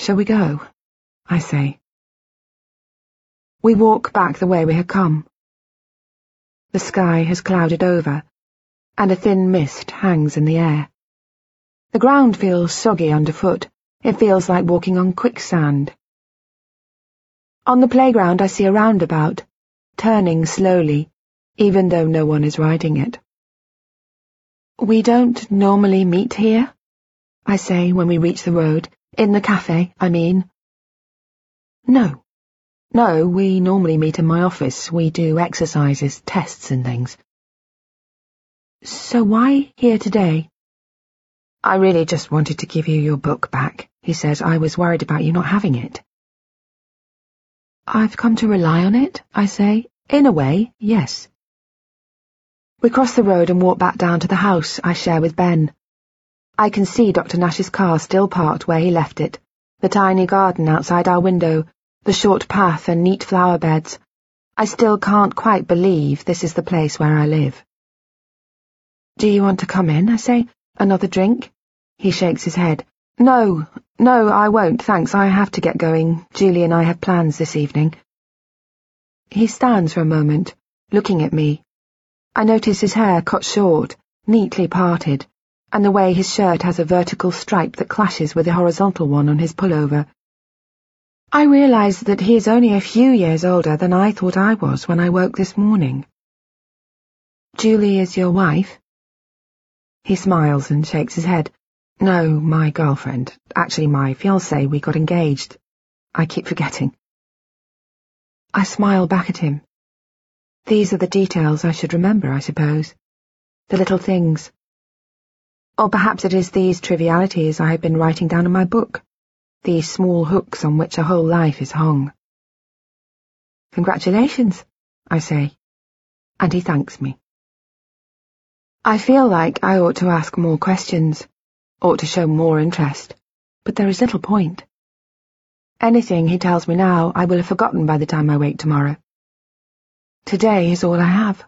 Shall we go? I say. We walk back the way we had come. The sky has clouded over, and a thin mist hangs in the air. The ground feels soggy underfoot. It feels like walking on quicksand. On the playground I see a roundabout, turning slowly, even though no one is riding it. We don't normally meet here, I say when we reach the road. In the cafe, I mean. No. No, we normally meet in my office. We do exercises, tests and things. So why here today? I really just wanted to give you your book back, he says. I was worried about you not having it. I've come to rely on it, I say. In a way, yes. We cross the road and walk back down to the house I share with Ben. I can see Dr. Nash's car still parked where he left it, the tiny garden outside our window, the short path and neat flower beds. I still can't quite believe this is the place where I live. Do you want to come in, I say? Another drink? He shakes his head. No, no, I won't, thanks. I have to get going. Julie and I have plans this evening. He stands for a moment, looking at me, I notice his hair cut short, neatly parted, and the way his shirt has a vertical stripe that clashes with the horizontal one on his pullover. I realize that he is only a few years older than I thought I was when I woke this morning. Julie is your wife? He smiles and shakes his head. No, my girlfriend. Actually, my fiancée. We got engaged. I keep forgetting. I smile back at him. These are the details I should remember, I suppose. The little things. Or perhaps it is these trivialities I have been writing down in my book, these small hooks on which a whole life is hung. Congratulations, I say, and he thanks me. I feel like I ought to ask more questions, ought to show more interest, but there is little point. Anything he tells me now I will have forgotten by the time I wake tomorrow. Today is all I have.